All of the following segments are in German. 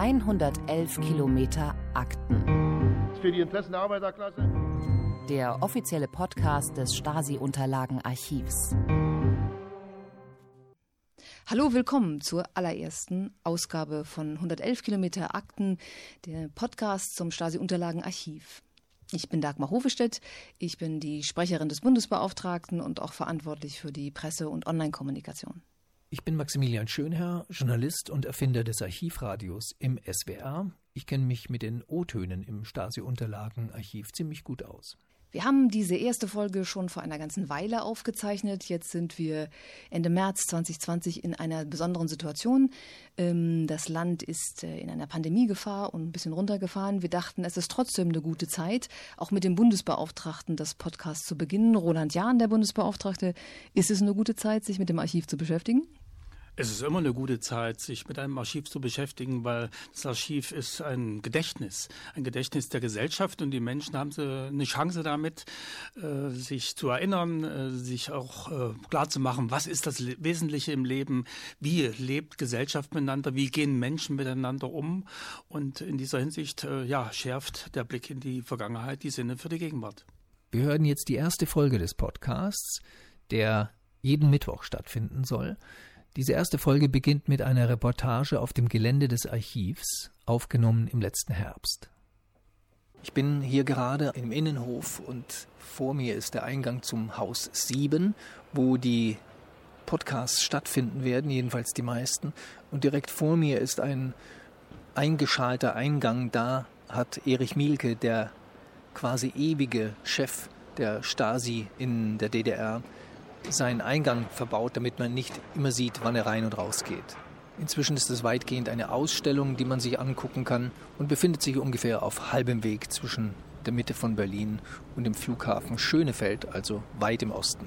111 Kilometer Akten. Für die Interessen der Arbeiterklasse. Der offizielle Podcast des Stasi-Unterlagenarchivs. Hallo, willkommen zur allerersten Ausgabe von 111 Kilometer Akten, der Podcast zum Stasi-Unterlagenarchiv. Ich bin Dagmar Hovestedt, ich bin die Sprecherin des Bundesbeauftragten und auch verantwortlich für die Presse- und Online-Kommunikation. Ich bin Maximilian Schönherr, Journalist und Erfinder des Archivradios im SWR. Ich kenne mich mit den O-Tönen im Stasi-Unterlagenarchiv ziemlich gut aus. Wir haben diese erste Folge schon vor einer ganzen Weile aufgezeichnet. Jetzt sind wir Ende März 2020 in einer besonderen Situation. Ähm, das Land ist äh, in einer Pandemiegefahr und ein bisschen runtergefahren. Wir dachten, es ist trotzdem eine gute Zeit, auch mit dem Bundesbeauftragten das Podcast zu beginnen. Roland Jahn, der Bundesbeauftragte, ist es eine gute Zeit, sich mit dem Archiv zu beschäftigen? Es ist immer eine gute Zeit, sich mit einem Archiv zu beschäftigen, weil das Archiv ist ein Gedächtnis, ein Gedächtnis der Gesellschaft und die Menschen haben eine Chance damit, äh, sich zu erinnern, äh, sich auch äh, klar zu machen, was ist das Wesentliche im Leben, wie lebt Gesellschaft miteinander, wie gehen Menschen miteinander um und in dieser Hinsicht ja, schärft der Blick in die Vergangenheit die Sinne für die Gegenwart. Wir hören jetzt die erste Folge des Podcasts, der jeden Mittwoch stattfinden soll. Diese erste Folge beginnt mit einer Reportage auf dem Gelände des Archivs, aufgenommen im letzten Herbst. Ich bin hier gerade im Innenhof und vor mir ist der Eingang zum Haus 7, wo die Podcasts stattfinden werden, jedenfalls die meisten. Und direkt vor mir ist ein eingeschalter Eingang. Da hat Erich Mielke, der quasi ewige Chef der Stasi in der DDR, seinen Eingang verbaut, damit man nicht immer sieht, wann er rein und raus geht. Inzwischen ist es weitgehend eine Ausstellung, die man sich angucken kann und befindet sich ungefähr auf halbem Weg zwischen der Mitte von Berlin und dem Flughafen Schönefeld, also weit im Osten.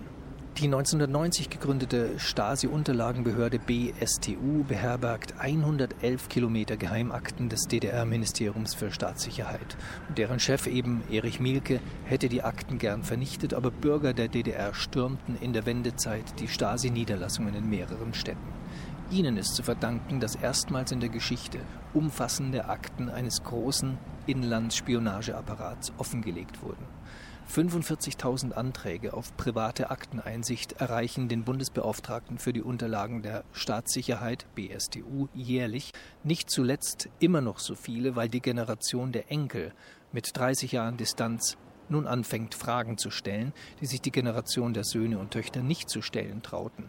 Die 1990 gegründete Stasi-Unterlagenbehörde BSTU beherbergt 111 Kilometer Geheimakten des DDR-Ministeriums für Staatssicherheit. Deren Chef eben Erich Mielke hätte die Akten gern vernichtet, aber Bürger der DDR stürmten in der Wendezeit die Stasi-Niederlassungen in mehreren Städten. Ihnen ist zu verdanken, dass erstmals in der Geschichte umfassende Akten eines großen Inlandsspionageapparats offengelegt wurden. 45.000 Anträge auf private Akteneinsicht erreichen den Bundesbeauftragten für die Unterlagen der Staatssicherheit BSTU jährlich, nicht zuletzt immer noch so viele, weil die Generation der Enkel mit 30 Jahren Distanz nun anfängt, Fragen zu stellen, die sich die Generation der Söhne und Töchter nicht zu stellen trauten.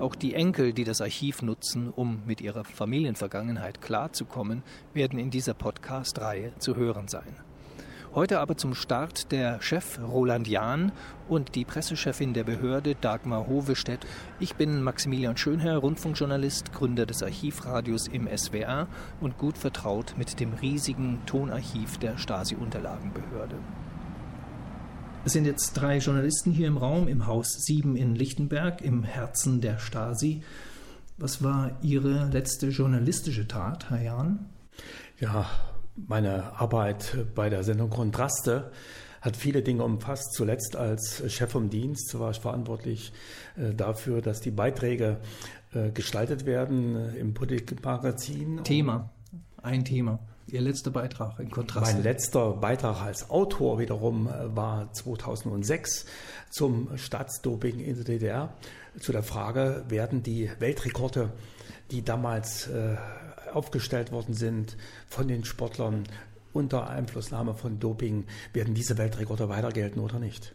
Auch die Enkel, die das Archiv nutzen, um mit ihrer Familienvergangenheit klarzukommen, werden in dieser Podcast-Reihe zu hören sein. Heute aber zum Start der Chef Roland Jahn und die Pressechefin der Behörde Dagmar Hovestedt. Ich bin Maximilian Schönherr, Rundfunkjournalist, Gründer des Archivradios im SWR und gut vertraut mit dem riesigen Tonarchiv der Stasi-Unterlagenbehörde. Es sind jetzt drei Journalisten hier im Raum, im Haus 7 in Lichtenberg, im Herzen der Stasi. Was war Ihre letzte journalistische Tat, Herr Jahn? Ja, meine Arbeit bei der Sendung Kontraste hat viele Dinge umfasst. Zuletzt als Chef vom Dienst war ich verantwortlich äh, dafür, dass die Beiträge äh, gestaltet werden äh, im Politikmagazin. Thema, ein Thema. Ihr letzter Beitrag in Kontrast. Mein letzter Beitrag als Autor wiederum war 2006 zum Staatsdoping in der DDR. Zu der Frage, werden die Weltrekorde, die damals aufgestellt worden sind von den Sportlern unter Einflussnahme von Doping, werden diese Weltrekorde weiter gelten oder nicht?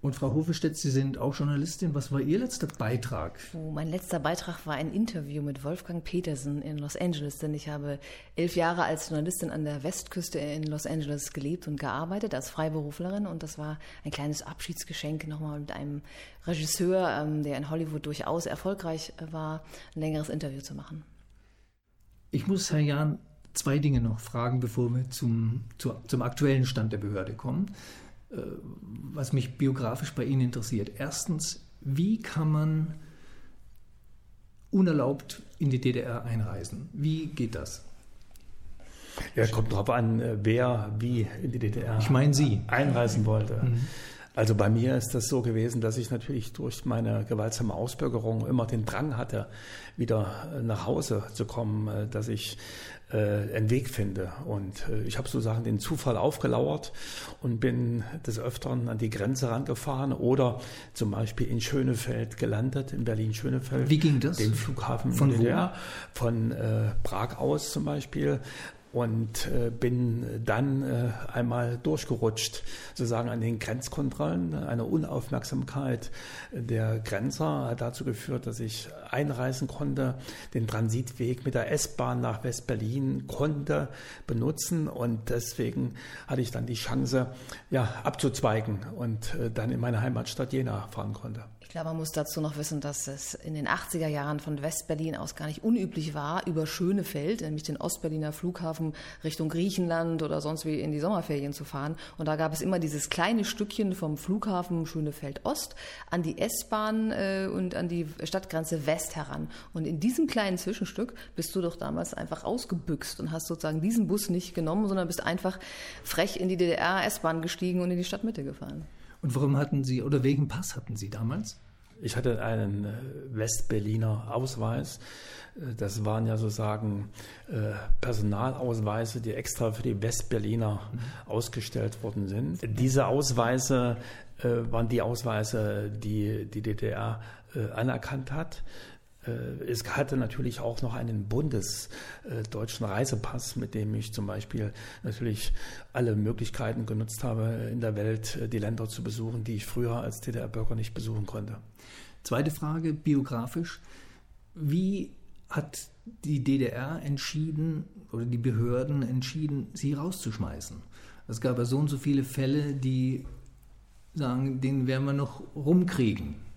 Und Frau Hofestedt, Sie sind auch Journalistin. Was war Ihr letzter Beitrag? Oh, mein letzter Beitrag war ein Interview mit Wolfgang Petersen in Los Angeles, denn ich habe elf Jahre als Journalistin an der Westküste in Los Angeles gelebt und gearbeitet als Freiberuflerin. Und das war ein kleines Abschiedsgeschenk nochmal mit einem Regisseur, ähm, der in Hollywood durchaus erfolgreich war, ein längeres Interview zu machen. Ich muss Herr Jahn zwei Dinge noch fragen, bevor wir zum, zu, zum aktuellen Stand der Behörde kommen, äh, was mich biografisch bei Ihnen interessiert. Erstens, wie kann man unerlaubt in die DDR einreisen? Wie geht das? Ja, kommt darauf an, äh, wer wie in die DDR ich meine Sie. einreisen wollte. Mhm. Also bei mir ist das so gewesen, dass ich natürlich durch meine gewaltsame Ausbürgerung immer den Drang hatte, wieder nach Hause zu kommen, dass ich äh, einen Weg finde. Und äh, ich habe sozusagen den Zufall aufgelauert und bin des Öfteren an die Grenze rangefahren oder zum Beispiel in Schönefeld gelandet, in Berlin-Schönefeld. Wie ging das? Den Flughafen von DDR, von äh, Prag aus zum Beispiel und äh, bin dann äh, einmal durchgerutscht, sozusagen an den Grenzkontrollen. Eine Unaufmerksamkeit der Grenzer hat dazu geführt, dass ich einreisen konnte, den Transitweg mit der S-Bahn nach West-Berlin konnte benutzen und deswegen hatte ich dann die Chance, ja, abzuzweigen und äh, dann in meine Heimatstadt Jena fahren konnte. Ich glaube, man muss dazu noch wissen, dass es in den 80er Jahren von Westberlin aus gar nicht unüblich war, über Schönefeld, nämlich den Ostberliner Flughafen, Richtung Griechenland oder sonst wie in die Sommerferien zu fahren. Und da gab es immer dieses kleine Stückchen vom Flughafen Schönefeld Ost an die S-Bahn äh, und an die Stadtgrenze West heran. Und in diesem kleinen Zwischenstück bist du doch damals einfach ausgebüxt und hast sozusagen diesen Bus nicht genommen, sondern bist einfach frech in die DDR-S-Bahn gestiegen und in die Stadtmitte gefahren. Und warum hatten Sie oder welchen Pass hatten Sie damals? Ich hatte einen äh, Westberliner Ausweis. Äh, das waren ja sozusagen äh, Personalausweise, die extra für die Westberliner mhm. ausgestellt worden sind. Diese Ausweise waren die Ausweise, die die DDR anerkannt hat. Äh, es hatte natürlich auch noch einen bundesdeutschen Reisepass, mit dem ich zum Beispiel natürlich alle Möglichkeiten genutzt habe, in der Welt äh, die Länder zu besuchen, die ich früher als DDR-Bürger nicht besuchen konnte. Zweite Frage, biografisch. Wie hat die DDR entschieden oder die Behörden entschieden, sie rauszuschmeißen? Es gab ja so und so viele Fälle, die sagen, den werden wir noch rumkriegen.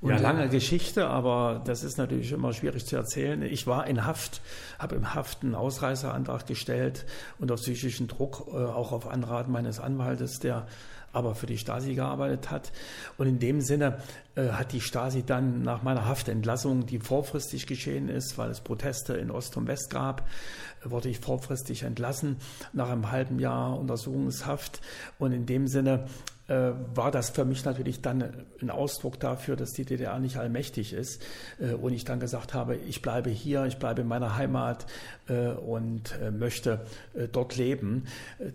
Und ja, lange Geschichte, aber das ist natürlich immer schwierig zu erzählen. Ich war in Haft, habe im Haft einen Ausreiseantrag gestellt unter psychischen Druck, äh, auch auf Anraten meines Anwaltes, der aber für die Stasi gearbeitet hat. Und in dem Sinne äh, hat die Stasi dann nach meiner Haftentlassung, die vorfristig geschehen ist, weil es Proteste in Ost und West gab, wurde ich vorfristig entlassen nach einem halben Jahr Untersuchungshaft. Und in dem Sinne äh, war das für mich natürlich dann ein Ausdruck dafür, dass die DDR nicht allmächtig ist. Äh, und ich dann gesagt habe, ich bleibe hier, ich bleibe in meiner Heimat äh, und möchte dort leben.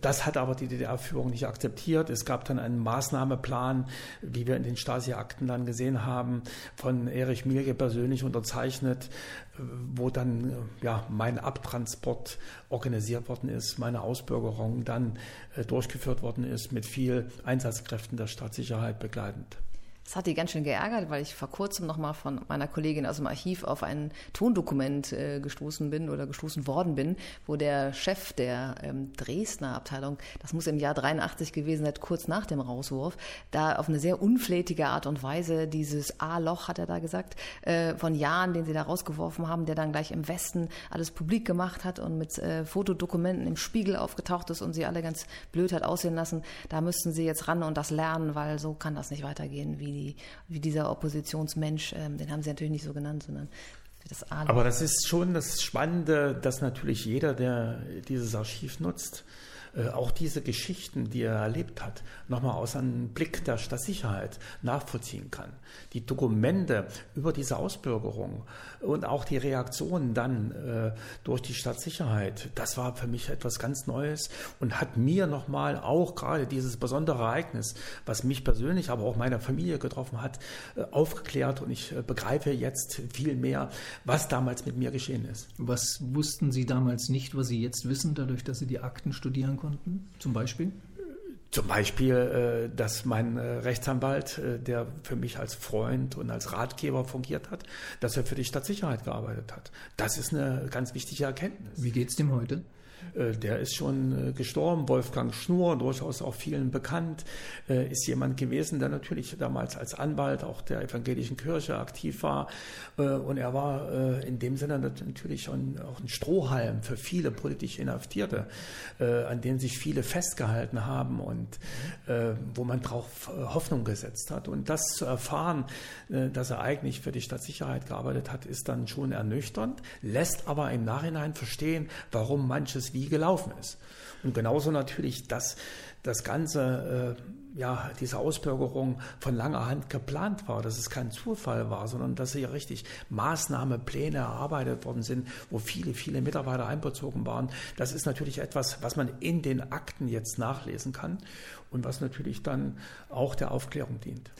Das hat aber die DDR-Führung nicht akzeptiert. Es gab dann einen Maßnahmeplan, wie wir in den Stasi-Akten dann gesehen haben, von Erich Mielke persönlich unterzeichnet, wo dann ja, mein Abtransport organisiert worden ist, meine Ausbürgerung dann durchgeführt worden ist mit viel Einsatz Einsatzkräften der Staatssicherheit begleitend. Das hat die ganz schön geärgert, weil ich vor kurzem nochmal von meiner Kollegin aus dem Archiv auf ein Tondokument äh, gestoßen bin oder gestoßen worden bin, wo der Chef der ähm, Dresdner Abteilung, das muss im Jahr 83 gewesen sein, kurz nach dem Rauswurf, da auf eine sehr unflätige Art und Weise dieses A-Loch, hat er da gesagt, äh, von Jahren, den sie da rausgeworfen haben, der dann gleich im Westen alles publik gemacht hat und mit äh, Fotodokumenten im Spiegel aufgetaucht ist und sie alle ganz blöd hat aussehen lassen. Da müssten sie jetzt ran und das lernen, weil so kann das nicht weitergehen, wie wie, wie dieser Oppositionsmensch, ähm, den haben sie natürlich nicht so genannt, sondern das Aber das ist schon das Spannende, dass natürlich jeder, der dieses Archiv nutzt, äh, auch diese Geschichten, die er erlebt hat, nochmal aus einem Blick der Staatssicherheit nachvollziehen kann. Die Dokumente über diese Ausbürgerung und auch die Reaktionen dann äh, durch die Staatssicherheit, das war für mich etwas ganz Neues und hat mir nochmal auch gerade dieses besondere Ereignis, was mich persönlich, aber auch meine Familie getroffen hat, äh, aufgeklärt und ich begreife jetzt viel mehr, was damals mit mir geschehen ist. Was wussten Sie damals nicht, was Sie jetzt wissen, dadurch, dass Sie die Akten studieren konnten, zum Beispiel? Zum Beispiel, äh, dass mein äh, Rechtsanwalt, äh, der für mich als Freund und als Ratgeber fungiert hat, dass er für die Stadtsicherheit gearbeitet hat. Das ist eine ganz wichtige Erkenntnis. Wie geht's dem heute? Äh, der ist schon äh, gestorben. Wolfgang Schnur, durchaus auch vielen bekannt, äh, ist jemand gewesen, der natürlich damals als Anwalt auch der evangelischen Kirche aktiv war. Und er war in dem Sinne natürlich auch ein Strohhalm für viele politisch Inhaftierte, an denen sich viele festgehalten haben und wo man darauf Hoffnung gesetzt hat. Und das zu erfahren, dass er eigentlich für die Stadtsicherheit gearbeitet hat, ist dann schon ernüchternd, lässt aber im Nachhinein verstehen, warum manches wie gelaufen ist. Und genauso natürlich, dass das Ganze, äh, ja, diese Ausbürgerung von langer Hand geplant war, dass es kein Zufall war, sondern dass hier richtig Maßnahmepläne erarbeitet worden sind, wo viele, viele Mitarbeiter einbezogen waren. Das ist natürlich etwas, was man in den Akten jetzt nachlesen kann und was natürlich dann auch der Aufklärung dient.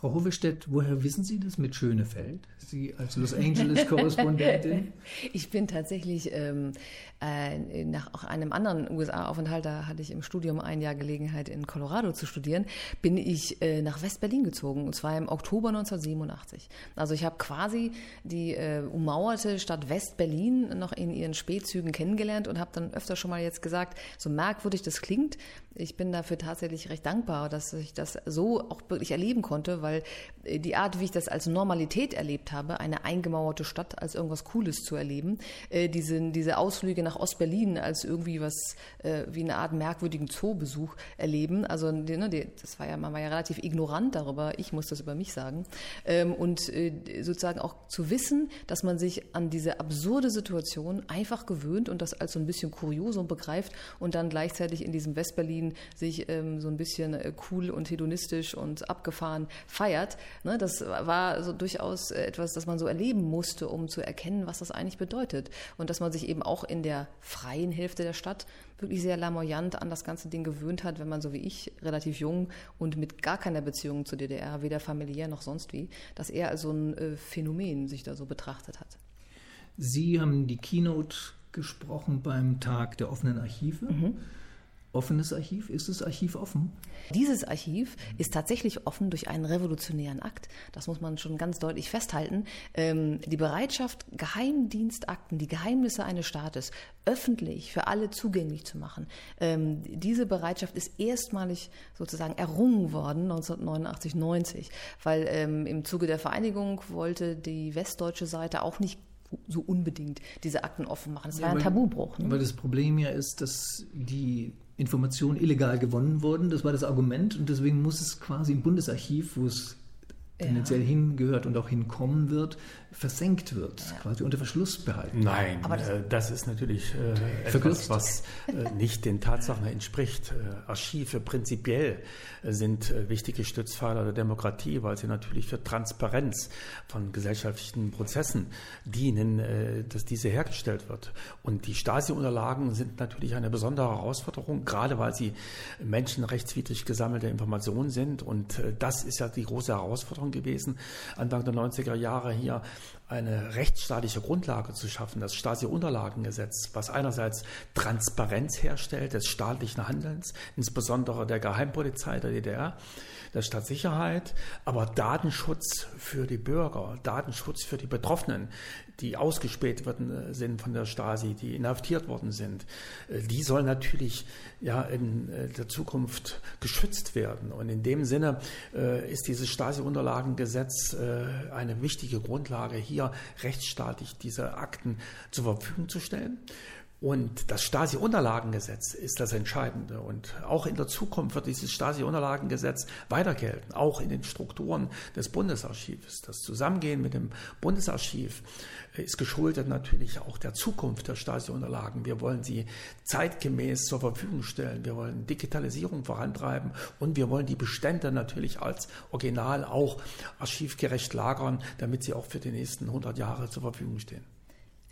Frau Hovestedt, woher wissen Sie das mit Schönefeld? Sie als Los Angeles-Korrespondentin? ich bin tatsächlich ähm, äh, nach auch einem anderen USA-Aufenthalt, da hatte ich im Studium ein Jahr Gelegenheit in Colorado zu studieren, bin ich äh, nach West-Berlin gezogen und zwar im Oktober 1987. Also ich habe quasi die äh, ummauerte Stadt West-Berlin noch in ihren Spätzügen kennengelernt und habe dann öfter schon mal jetzt gesagt, so merkwürdig das klingt, ich bin dafür tatsächlich recht dankbar, dass ich das so auch wirklich erleben konnte, weil äh, die Art, wie ich das als Normalität erlebt habe, eine eingemauerte Stadt als irgendwas Cooles zu erleben, äh, diese, diese Ausflüge nach Ostberlin als irgendwie was äh, wie eine Art merkwürdigen Zoobesuch erleben. Also ne, das war ja, man war ja relativ ignorant darüber, ich muss das über mich sagen. Ähm, und sozusagen auch zu wissen, dass man sich an diese absurde Situation einfach gewöhnt und das als so ein bisschen Kuriosum begreift und dann gleichzeitig in diesem Westberlin Berlin sich ähm, so ein bisschen cool und hedonistisch und abgefahren feiert. Ne, das war so durchaus äh, etwas, das man so erleben musste, um zu erkennen, was das eigentlich bedeutet. Und dass man sich eben auch in der freien Hälfte der Stadt wirklich sehr lamoyant an das ganze Ding gewöhnt hat, wenn man so wie ich relativ jung und mit gar keiner Beziehung zur DDR, weder familiär noch sonst wie, dass er als so ein äh, Phänomen sich da so betrachtet hat. Sie haben die Keynote gesprochen beim Tag der offenen Archive. Mhm offenes Archiv? Ist das Archiv offen? Dieses Archiv ist tatsächlich offen durch einen revolutionären Akt. Das muss man schon ganz deutlich festhalten. Ähm, die Bereitschaft, Geheimdienstakten, die Geheimnisse eines Staates öffentlich für alle zugänglich zu machen, ähm, diese Bereitschaft ist erstmalig sozusagen errungen worden 1989, 90, weil ähm, im Zuge der Vereinigung wollte die westdeutsche Seite auch nicht so unbedingt diese Akten offen machen. Das ja, war ein Tabubruch. Ne? Weil das Problem ja ist, dass die Informationen illegal gewonnen wurden. Das war das Argument und deswegen muss es quasi im Bundesarchiv, wo es tendenziell ja. hingehört und auch hinkommen wird, versenkt wird, ja. quasi unter Verschluss behalten. Nein, aber das, äh, das ist natürlich äh, etwas, was äh, nicht den Tatsachen entspricht. Äh, Archive prinzipiell äh, sind äh, wichtige Stützpfeiler der Demokratie, weil sie natürlich für Transparenz von gesellschaftlichen Prozessen dienen, dass diese hergestellt wird. Und die Stasi-Unterlagen sind natürlich eine besondere Herausforderung, gerade weil sie menschenrechtswidrig gesammelte Informationen sind. Und das ist ja die große Herausforderung gewesen, Anfang der 90er Jahre hier eine rechtsstaatliche Grundlage zu schaffen, das Stasi-Unterlagengesetz, was einerseits Transparenz herstellt des staatlichen Handelns, insbesondere der Geheimpolizei der DDR, der Staatssicherheit, aber Datenschutz für die Bürger, Datenschutz für die Betroffenen, die ausgespäht worden äh, sind von der Stasi, die inhaftiert worden sind, äh, die sollen natürlich ja in äh, der Zukunft geschützt werden. Und in dem Sinne ist dieses Stasi-Unterlagengesetz eine wichtige Grundlage, hier rechtsstaatlich diese Akten zur Verfügung zu stellen. Und das Stasi-Unterlagengesetz ist das Entscheidende. Und auch in der Zukunft wird dieses Stasi-Unterlagengesetz weiter gelten, auch in den Strukturen des Bundesarchivs. Das Zusammengehen mit dem Bundesarchiv ist geschuldet natürlich auch der Zukunft der Stasi-Unterlagen. Wir wollen sie zeitgemäß zur Verfügung stellen. Wir wollen Digitalisierung vorantreiben und wir wollen die Bestände natürlich als Original auch archivgerecht lagern, damit sie auch für die nächsten 100 Jahre zur Verfügung stehen.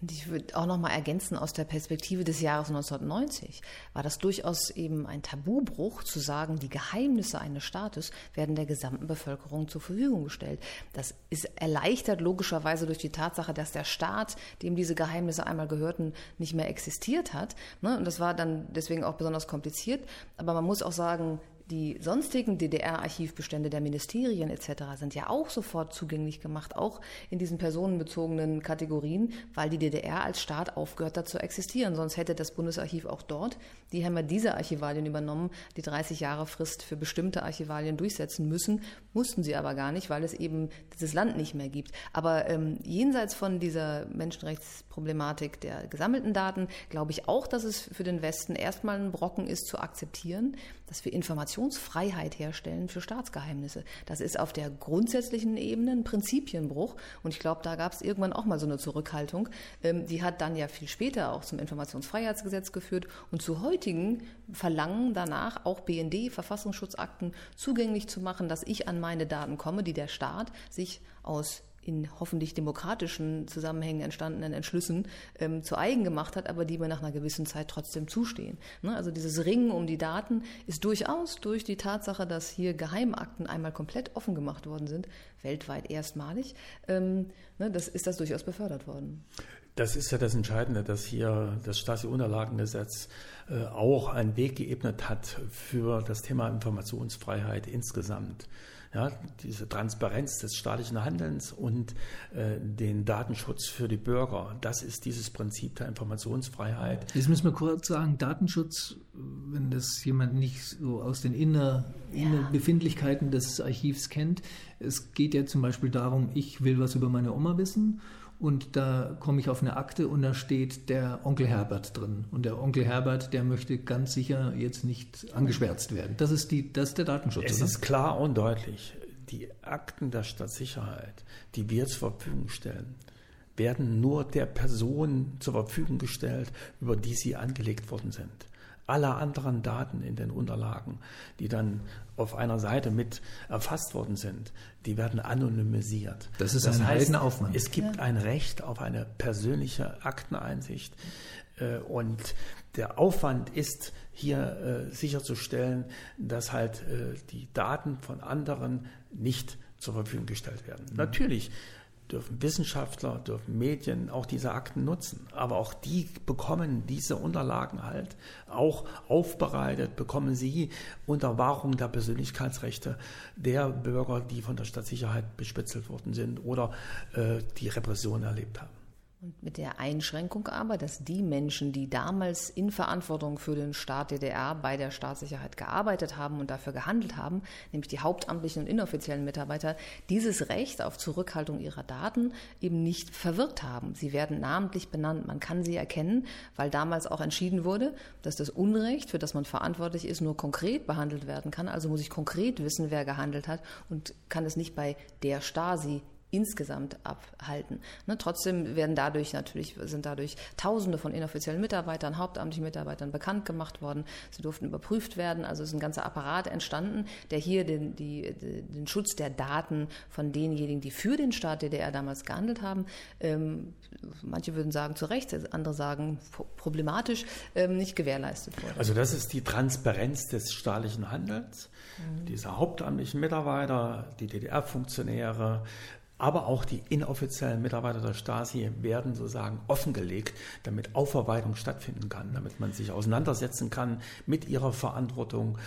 Ich würde auch noch mal ergänzen, aus der Perspektive des Jahres 1990 war das durchaus eben ein Tabubruch zu sagen, die Geheimnisse eines Staates werden der gesamten Bevölkerung zur Verfügung gestellt. Das ist erleichtert logischerweise durch die Tatsache, dass der Staat, dem diese Geheimnisse einmal gehörten, nicht mehr existiert hat. Ne? Und das war dann deswegen auch besonders kompliziert. Aber man muss auch sagen, die sonstigen DDR-Archivbestände der Ministerien etc. sind ja auch sofort zugänglich gemacht, auch in diesen personenbezogenen Kategorien, weil die DDR als Staat aufgehört hat zu existieren. Sonst hätte das Bundesarchiv auch dort, die haben ja diese Archivalien übernommen, die 30 Jahre Frist für bestimmte Archivalien durchsetzen müssen, mussten sie aber gar nicht, weil es eben dieses Land nicht mehr gibt. Aber ähm, jenseits von dieser Menschenrechtsproblematik der gesammelten Daten, glaube ich auch, dass es für den Westen erstmal ein Brocken ist zu akzeptieren, dass wir Informationsfreiheit herstellen für Staatsgeheimnisse. Das ist auf der grundsätzlichen Ebene ein Prinzipienbruch. Und ich glaube, da gab es irgendwann auch mal so eine Zurückhaltung. Ähm, die hat dann ja viel später auch zum Informationsfreiheitsgesetz geführt und zu heutigen Verlangen danach auch BND, Verfassungsschutzakten zugänglich zu machen, dass ich an meine Daten komme, die der Staat sich aus in hoffentlich demokratischen Zusammenhängen entstandenen Entschlüssen ähm, zu eigen gemacht hat, aber die mir nach einer gewissen Zeit trotzdem zustehen. Ne? Also dieses Ringen um die Daten ist durchaus durch die Tatsache, dass hier Geheimakten einmal komplett offen gemacht worden sind, weltweit erstmalig, ähm, ne, das ist das durchaus befördert worden. Das ist ja das Entscheidende, dass hier das Stasi-Unterlagengesetz äh, auch einen Weg geebnet hat für das Thema Informationsfreiheit insgesamt ja, diese Transparenz des staatlichen Handelns und äh, den Datenschutz für die Bürger. Das ist dieses Prinzip der Informationsfreiheit. Jetzt müssen wir kurz sagen, Datenschutz, wenn das jemand nicht so aus den Inner, ja. Innerbefindlichkeiten des Archivs kennt. Es geht ja zum Beispiel darum, ich will was über meine Oma wissen und da komme ich auf eine Akte und da steht der Onkel Herbert drin. Und der Onkel Herbert, der möchte ganz sicher jetzt nicht angeschwärzt werden. Das ist, die, das ist der Datenschutz. Es oder? ist klar und deutlich, die Akten der Stadtsicherheit, die wir zur Verfügung stellen, werden nur der Person zur Verfügung gestellt, über die sie angelegt worden sind alle anderen Daten in den Unterlagen, die dann auf einer Seite mit erfasst worden sind, die werden anonymisiert. Das ist das ein heißt, Aufwand. Es gibt ja. ein Recht auf eine persönliche Akteneinsicht äh, und der Aufwand ist hier äh, sicherzustellen, dass halt äh, die Daten von anderen nicht zur Verfügung gestellt werden. Mhm. Natürlich dürfen Wissenschaftler, dürfen Medien auch diese Akten nutzen. Aber auch die bekommen diese Unterlagen halt auch aufbereitet, bekommen sie unter Wahrung der Persönlichkeitsrechte der Bürger, die von der Stadtsicherheit bespitzelt worden sind oder äh, die Repression erlebt haben. Und mit der Einschränkung aber, dass die Menschen, die damals in Verantwortung für den Staat DDR bei der Staatssicherheit gearbeitet haben und dafür gehandelt haben, nämlich die hauptamtlichen und inoffiziellen Mitarbeiter, dieses Recht auf Zurückhaltung ihrer Daten eben nicht verwirkt haben. Sie werden namentlich benannt, man kann sie erkennen, weil damals auch entschieden wurde, dass das Unrecht, für das man verantwortlich ist, nur konkret behandelt werden kann. Also muss ich konkret wissen, wer gehandelt hat und kann es nicht bei der Stasi insgesamt abhalten. Ne, trotzdem werden dadurch natürlich, sind dadurch Tausende von inoffiziellen Mitarbeitern, hauptamtlichen Mitarbeitern bekannt gemacht worden. Sie durften überprüft werden. Also ist ein ganzer Apparat entstanden, der hier den, die, den Schutz der Daten von denjenigen, die für den Staat DDR damals gehandelt haben, ähm, manche würden sagen zu Recht, andere sagen problematisch, ähm, nicht gewährleistet wurde. Also das ist die Transparenz des staatlichen Handelns. Mhm. Diese hauptamtlichen Mitarbeiter, die DDR-Funktionäre, aber auch die inoffiziellen Mitarbeiter der Stasi werden sozusagen offengelegt, damit Aufarbeitung stattfinden kann, damit man sich auseinandersetzen kann mit ihrer Verantwortung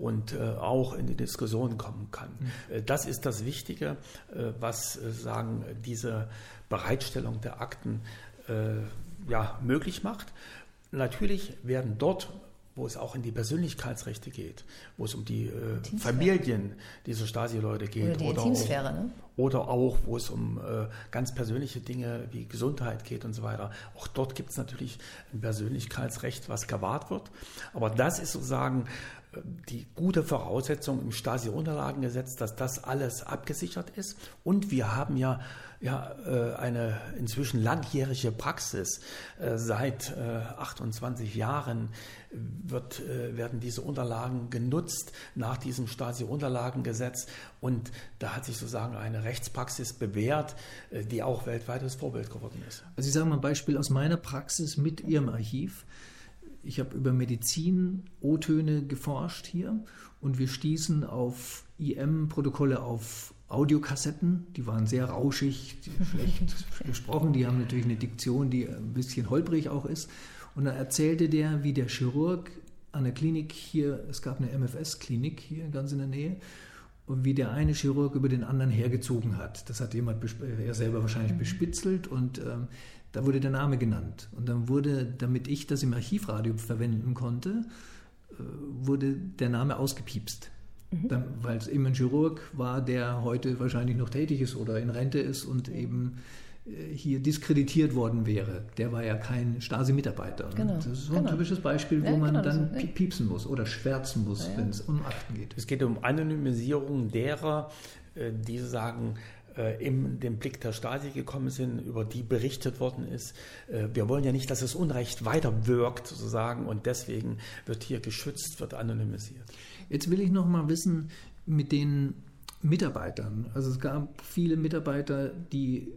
und äh, auch in die Diskussion kommen kann. Mhm. Das ist das Wichtige, äh, was äh, sagen diese Bereitstellung der Akten äh, ja, möglich macht. Natürlich werden dort wo es auch in die Persönlichkeitsrechte geht, wo es um die äh, Familien dieser Stasi-Leute geht. Oder, die oder, auch, ne? oder auch, wo es um äh, ganz persönliche Dinge wie Gesundheit geht und so weiter. Auch dort gibt es natürlich ein Persönlichkeitsrecht, was gewahrt wird. Aber das ist sozusagen die gute Voraussetzung im Stasi-Unterlagengesetz, dass das alles abgesichert ist. Und wir haben ja ja, äh, eine inzwischen langjährige Praxis. Äh, seit 28 Jahren wird, werden diese Unterlagen genutzt nach diesem Stasi-Unterlagengesetz. Und da hat sich sozusagen eine Rechtspraxis bewährt, die auch weltweites Vorbild geworden ist. Also ich sage mal ein Beispiel aus meiner Praxis mit Ihrem Archiv. Ich habe über Medizin O-Töne geforscht hier und wir stießen auf IM-Protokolle auf Audiokassetten, die waren sehr rauschig, schlecht gesprochen, die haben natürlich eine Diktion, die ein bisschen holprig auch ist. Und dann erzählte der, wie der Chirurg an der Klinik hier, es gab eine MFS-Klinik hier ganz in der Nähe, und wie der eine Chirurg über den anderen hergezogen hat. Das hat jemand, er selber wahrscheinlich mhm. bespitzelt und ähm, da wurde der Name genannt. Und dann wurde, damit ich das im Archivradio verwenden konnte, äh, wurde der Name ausgepiepst. Mhm. weil es eben ein Chirurg war, der heute wahrscheinlich noch tätig ist oder in Rente ist und eben äh, hier diskreditiert worden wäre. Der war ja kein Stasi-Mitarbeiter. Genau. Das ist so ein genau. typisches Beispiel, wo ja, man genau, dann so, piepsen muss oder schwärzen muss, ja, ja. wenn es um Akten geht. Es geht um Anonymisierung derer, äh, die sagen, in den Blick der Stasi gekommen sind, über die berichtet worden ist. Wir wollen ja nicht, dass das Unrecht weiter wirkt, sozusagen, und deswegen wird hier geschützt, wird anonymisiert. Jetzt will ich noch mal wissen, mit den Mitarbeitern. Also es gab viele Mitarbeiter, die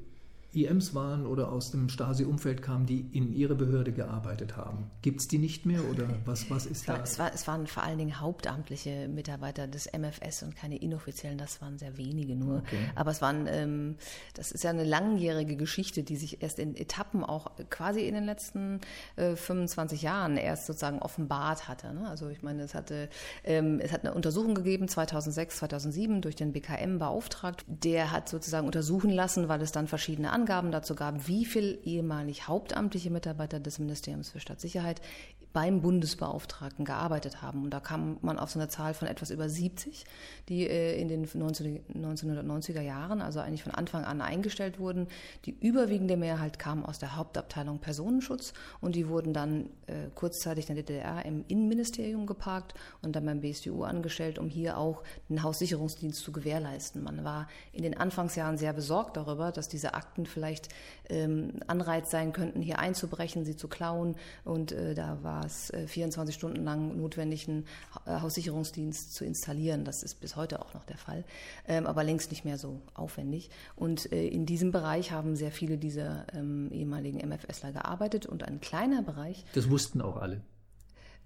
IMs waren oder aus dem Stasi-Umfeld kamen, die in ihre Behörde gearbeitet haben. Gibt es die nicht mehr oder was, was ist es war, da? Es, war, es waren vor allen Dingen hauptamtliche Mitarbeiter des MFS und keine inoffiziellen, das waren sehr wenige nur. Okay. Aber es waren, ähm, das ist ja eine langjährige Geschichte, die sich erst in Etappen auch quasi in den letzten äh, 25 Jahren erst sozusagen offenbart hatte. Ne? Also ich meine, es hatte, ähm, es hat eine Untersuchung gegeben, 2006, 2007 durch den BKM beauftragt. Der hat sozusagen untersuchen lassen, weil es dann verschiedene Anwendungen Angaben dazu gab, wie viele ehemalig hauptamtliche Mitarbeiter des Ministeriums für Staatssicherheit beim Bundesbeauftragten gearbeitet haben. Und da kam man auf so eine Zahl von etwas über 70, die äh, in den 1990er Jahren, also eigentlich von Anfang an eingestellt wurden. Die überwiegende Mehrheit kam aus der Hauptabteilung Personenschutz und die wurden dann äh, kurzzeitig in der DDR im Innenministerium geparkt und dann beim BSDU angestellt, um hier auch den Haussicherungsdienst zu gewährleisten. Man war in den Anfangsjahren sehr besorgt darüber, dass diese Akten vielleicht ähm, Anreiz sein könnten, hier einzubrechen, sie zu klauen und äh, da war es 24 Stunden lang notwendig, einen äh, Haussicherungsdienst zu installieren. Das ist bis heute auch noch der Fall, ähm, aber längst nicht mehr so aufwendig. Und äh, in diesem Bereich haben sehr viele dieser ähm, ehemaligen MFSler gearbeitet und ein kleiner Bereich. Das wussten auch alle.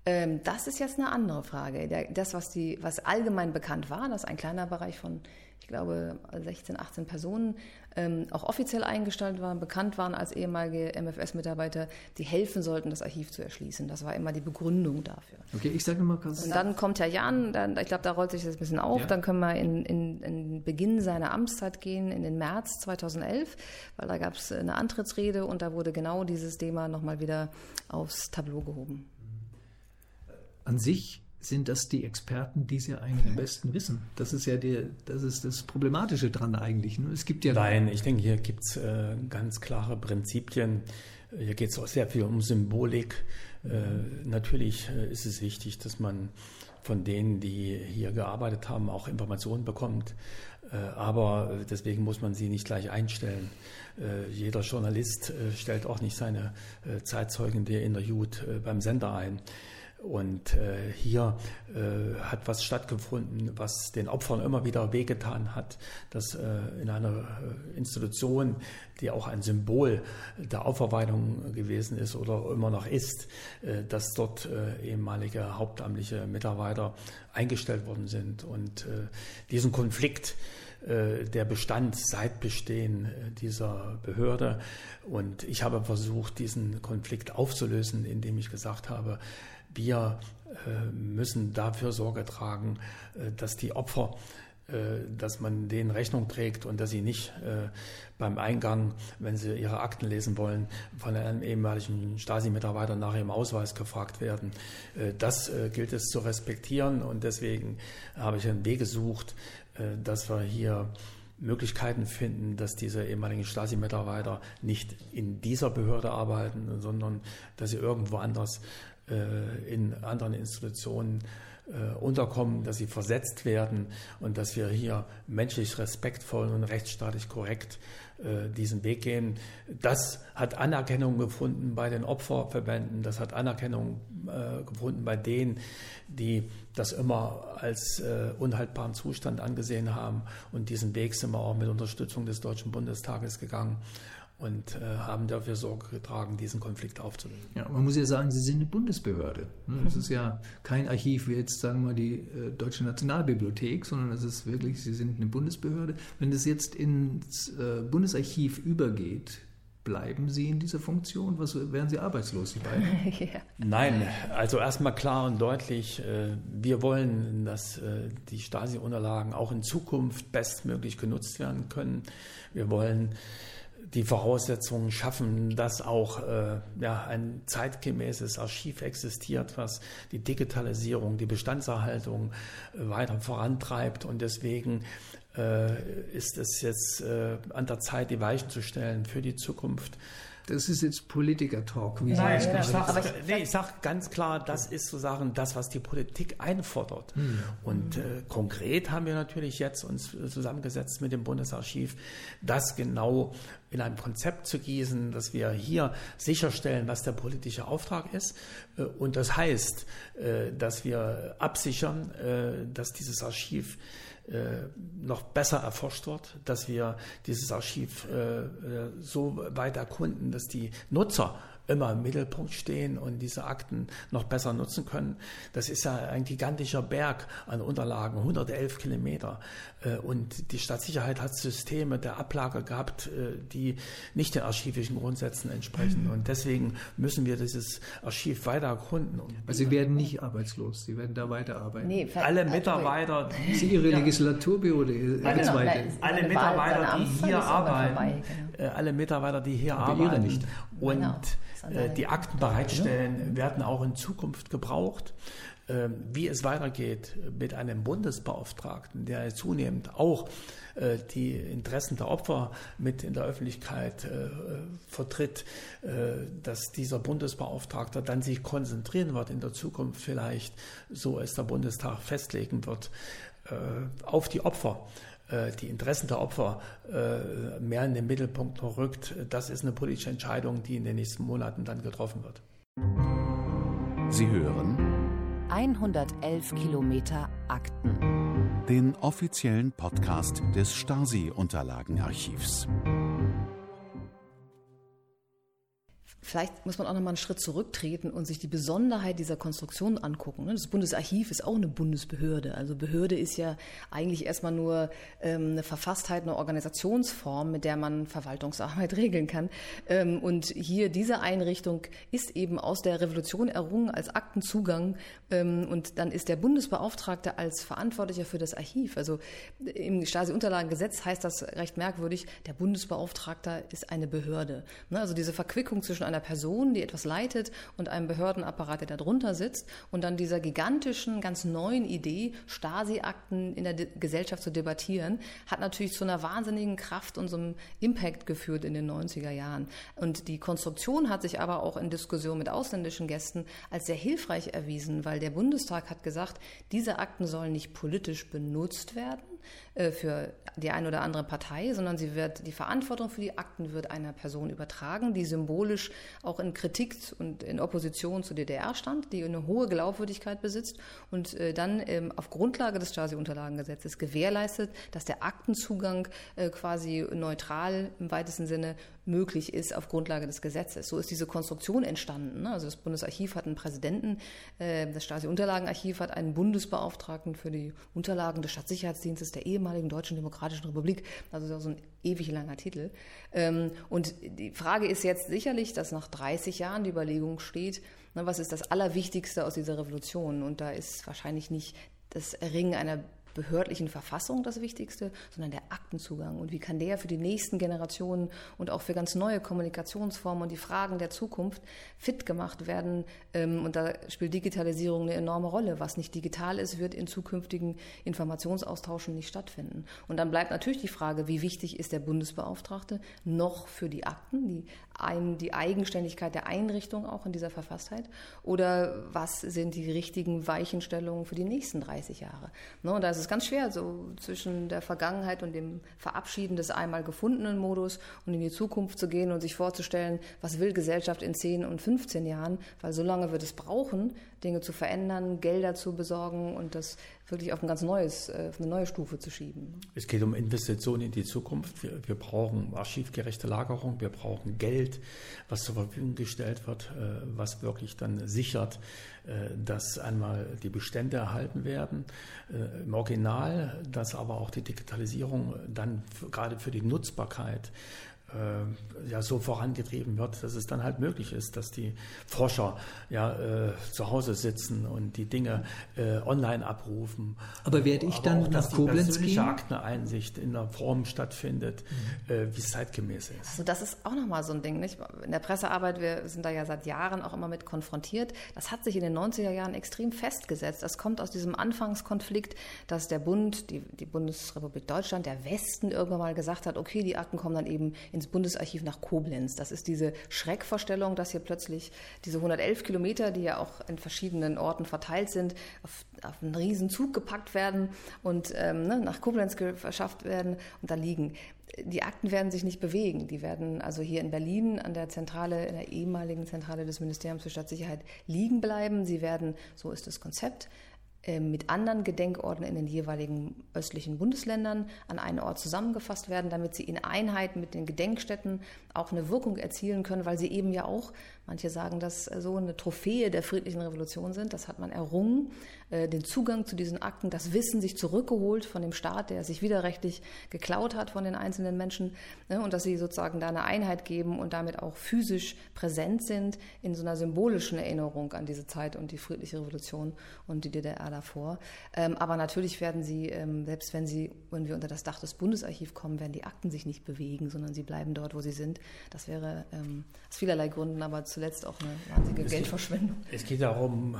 Ähm, das ist jetzt eine andere Frage. Das, was, die, was allgemein bekannt war, dass ein kleiner Bereich von, ich glaube, 16, 18 Personen ähm, auch offiziell eingestellt waren, bekannt waren als ehemalige MFS-Mitarbeiter, die helfen sollten, das Archiv zu erschließen. Das war immer die Begründung dafür. Okay, ich sage mal kurz. Und dann kommt Herr Jan, dann, ich glaube, da rollt sich das ein bisschen auf. Ja. Dann können wir in, in, in Beginn seiner Amtszeit gehen, in den März 2011, weil da gab es eine Antrittsrede und da wurde genau dieses Thema nochmal wieder aufs Tableau gehoben. An sich sind das die Experten, die es ja eigentlich am besten wissen. Das ist ja die, das ist das Problematische dran eigentlich. Ne? Es gibt ja Nein, ich denke, hier gibt es äh, ganz klare Prinzipien. Hier geht es auch sehr viel um Symbolik. Äh, natürlich äh, ist es wichtig, dass man von denen, die hier gearbeitet haben, auch Informationen bekommt. Aber deswegen muss man sie nicht gleich einstellen. Jeder Journalist stellt auch nicht seine Zeitzeugen, die er interviewt, beim Sender ein. Und äh, hier äh, hat was stattgefunden, was den Opfern immer wieder wehgetan hat, dass äh, in einer äh, Institution, die auch ein Symbol der Aufarbeitung gewesen ist oder immer noch ist, äh, dass dort äh, ehemalige hauptamtliche Mitarbeiter eingestellt worden sind. Und diesen Konflikt, der bestand seit Bestehen dieser Behörde. Und ich habe versucht, diesen Konflikt aufzulösen, indem ich gesagt habe, wir äh, müssen dafür Sorge tragen, äh, dass die Opfer äh, dass man denen Rechnung trägt und dass sie nicht beim Eingang, wenn sie ihre Akten lesen wollen, von einem ehemaligen Stasi-Mitarbeiter nach ihrem Ausweis gefragt werden. Das gilt es zu respektieren und deswegen habe ich einen Weg gesucht, dass wir hier Möglichkeiten finden, dass diese ehemaligen Stasi-Mitarbeiter nicht in dieser Behörde arbeiten, sondern dass sie irgendwo anders äh, in anderen Institutionen äh, unterkommen, dass sie versetzt werden und dass wir hier menschlich respektvoll und rechtsstaatlich korrekt äh, diesen Weg gehen. Das hat Anerkennung gefunden bei den Opferverbänden, das hat Anerkennung gefunden bei denen, die das immer als unhaltbaren Zustand angesehen haben. Und diesen Weg sind wir auch mit Unterstützung des Deutschen Bundestages gegangen und äh, haben dafür Sorge getragen, diesen Konflikt aufzulösen. Ja, man muss ja sagen, Sie sind eine Bundesbehörde. Ne? Das ist ja kein Archiv wie jetzt, sagen wir mal, die äh, Deutsche Nationalbibliothek, sondern es ist wirklich, Sie sind eine Bundesbehörde. Wenn das jetzt ins äh, Bundesarchiv übergeht, bleiben Sie in dieser Funktion? Was, wären Sie arbeitslos, Sie beiden? ja. Nein, also erstmal klar und deutlich, äh, wir wollen, dass äh, die Stasi-Unterlagen auch in Zukunft bestmöglich genutzt werden können. Wir wollen die Voraussetzungen schaffen, dass auch äh, ja, ein zeitgemäßes Archiv existiert, was die Digitalisierung, die Bestandserhaltung äh, weiter vorantreibt. Und deswegen ist es jetzt an der Zeit, die Weichen zu stellen für die Zukunft. Das ist jetzt Politiker-Talk. Nein, ja, ich sage nee, sag ganz klar, das ist sozusagen das, was die Politik einfordert. Hm. Und äh, konkret haben wir natürlich jetzt uns zusammengesetzt mit dem Bundesarchiv, das genau in einem Konzept zu gießen, dass wir hier sicherstellen, was der politische Auftrag ist. Äh, und das heißt, äh, dass wir absichern, äh, dass dieses Archiv noch besser erforscht wird, dass wir dieses Archiv äh, äh, so weit erkunden, dass die Nutzer immer im Mittelpunkt stehen und diese Akten noch besser nutzen können. Das ist ja ein gigantischer Berg an Unterlagen, 111 Kilometer. Äh, und die Stadtsicherheit hat Systeme der Ablage gehabt, äh, die nicht den archivischen Grundsätzen entsprechen. Mhm. Und deswegen müssen wir dieses Archiv weiter erkunden. Also Sie werden nicht arbeitslos, Sie werden da weiterarbeiten. Nee, alle Mitarbeiter. Sie Ihre ja, genau, weiter. Alle Mitarbeiter, die hier arbeiten, vorbei, genau. Äh, alle Mitarbeiter, die hier Aber arbeiten nicht. Und genau. Äh, die Akten bereitstellen, werden auch in Zukunft gebraucht. Ähm, wie es weitergeht mit einem Bundesbeauftragten, der zunehmend auch äh, die Interessen der Opfer mit in der Öffentlichkeit äh, vertritt, dass dieser Bundesbeauftragte dann sich konzentrieren wird in der Zukunft vielleicht, so es der Bundestag festlegen wird, auf die Opfer äh, die Interessen der Opfer äh, mehr in den Mittelpunkt rückt, das ist eine politische Entscheidung, die in den nächsten Monaten dann getroffen wird. Sie hören 111 Kilometer Akten. Den offiziellen Podcast des Stasi-Unterlagenarchivs. Vielleicht muss man auch noch mal einen Schritt zurücktreten und sich die Besonderheit dieser Konstruktion angucken. Ne? Das Bundesarchiv ist auch eine Bundesbehörde. Also Behörde ist ja eigentlich erstmal nur ähm, eine Verfasstheit, eine Organisationsform, mit der man Verwaltungsarbeit regeln kann. Ähm, und hier diese Einrichtung ist eben aus der Revolution errungen als Aktenzugang. Ähm, und dann ist der Bundesbeauftragte als Verantwortlicher für das Archiv. Also im Stasi-Unterlagengesetz heißt das recht merkwürdig, der Bundesbeauftragte ist eine Behörde. Ne? Also diese Verquickung zwischen einer einer Person, die etwas leitet und einem Behördenapparat, der darunter sitzt und dann dieser gigantischen, ganz neuen Idee, Stasi-Akten in der De Gesellschaft zu debattieren, hat natürlich zu einer wahnsinnigen Kraft und so einem Impact geführt in den 90er Jahren. Und die Konstruktion hat sich aber auch in Diskussion mit ausländischen Gästen als sehr hilfreich erwiesen, weil der Bundestag hat gesagt, diese Akten sollen nicht politisch benutzt werden, äh, für die eine oder andere Partei, sondern sie wird die Verantwortung für die Akten wird einer Person übertragen, die symbolisch auch in Kritik und in Opposition zur DDR stand, die eine hohe Glaubwürdigkeit besitzt und äh, dann ähm, auf Grundlage des Stasi-Unterlagengesetzes gewährleistet, dass der Aktenzugang äh, quasi neutral im weitesten Sinne möglich ist auf Grundlage des Gesetzes. So ist diese Konstruktion entstanden. Ne? Also das Bundesarchiv hat einen Präsidenten, das Stasi-Unterlagenarchiv hat einen Bundesbeauftragten für die Unterlagen des Stadtsicherheitsdienstes der ehemaligen Deutschen Demokratischen Republik. Also so ein ewig langer Titel. Ähm, und die Frage ist jetzt sicherlich, dass nach 30 Jahren die Überlegung steht, was ist das Allerwichtigste aus dieser Revolution? Und da ist wahrscheinlich nicht das Erringen einer behördlichen Verfassung das Wichtigste, sondern der Aktenzugang. Und wie kann der für die nächsten Generationen und auch für ganz neue Kommunikationsformen und die Fragen der Zukunft fit gemacht werden? Ähm, und da spielt Digitalisierung eine enorme Rolle. Was nicht digital ist, wird in zukünftigen Informationsaustauschen nicht stattfinden. Und dann bleibt natürlich die Frage, wie wichtig ist der Bundesbeauftragte noch für die Akten, die, ein, die Eigenständigkeit der Einrichtung auch in dieser Verfasstheit? Oder was sind die richtigen Weichenstellungen für die nächsten 30 Jahre? Ne, und da ist es ist ganz schwer, so zwischen der Vergangenheit und dem Verabschieden des einmal gefundenen Modus und in die Zukunft zu gehen und sich vorzustellen, was will Gesellschaft in 10 und 15 Jahren, weil so lange wird es brauchen, Dinge zu verändern, Gelder zu besorgen und das wirklich auf ein ganz neues, äh, auf eine neue Stufe zu schieben. Es geht um Investitionen in die Zukunft. Wir, wir brauchen archivgerechte Lagerung, wir brauchen Geld, was zur Verfügung gestellt wird, äh, was wirklich dann sichert, äh, dass einmal die Bestände erhalten werden im Original, dass aber auch die Digitalisierung dann gerade für die Nutzbarkeit äh, ja so vorangetrieben wird, dass es dann halt möglich ist, dass die Forscher ja äh, zu Hause sitzen und die Dinge äh, online abrufen. Aber werde ich dann auch, nach Koblenz gehen? Akteneinsicht in der Form stattfindet, mhm. äh, wie es zeitgemäß ist. Also das ist auch nochmal so ein Ding, nicht? In der Pressearbeit, wir sind da ja seit Jahren auch immer mit konfrontiert. Das hat sich in den 90er Jahren extrem festgesetzt. Das kommt aus diesem Anfangskonflikt, dass der Bund, die, die Bundesrepublik Deutschland, der Westen irgendwann mal gesagt hat, okay, die Akten kommen dann eben ins Bundesarchiv nach Koblenz. Das ist diese Schreckvorstellung, dass hier plötzlich diese 111 Kilometer, die ja auch in verschiedenen Orten verteilt sind, auf, auf einen riesen Zug gepackt werden und ähm, ne, nach Koblenz verschafft werden und da liegen. Die Akten werden sich nicht bewegen. Die werden also hier in Berlin an der Zentrale, in der ehemaligen Zentrale des Ministeriums für Stadtsicherheit liegen bleiben. Sie werden, so ist das Konzept, mit anderen Gedenkorten in den jeweiligen östlichen Bundesländern an einen Ort zusammengefasst werden, damit sie in Einheit mit den Gedenkstätten auch eine Wirkung erzielen können, weil sie eben ja auch, manche sagen, dass so eine Trophäe der friedlichen Revolution sind. Das hat man errungen, äh, den Zugang zu diesen Akten, das Wissen sich zurückgeholt von dem Staat, der sich widerrechtlich geklaut hat von den einzelnen Menschen ne, und dass sie sozusagen da eine Einheit geben und damit auch physisch präsent sind in so einer symbolischen Erinnerung an diese Zeit und die friedliche Revolution und die DDR davor. Ähm, aber natürlich werden sie, ähm, selbst wenn sie, wenn wir unter das Dach des Bundesarchivs kommen, werden die Akten sich nicht bewegen, sondern sie bleiben dort, wo sie sind. Das wäre ähm, aus vielerlei Gründen, aber zuletzt auch eine wahnsinnige es Geldverschwendung. Geht, es geht darum,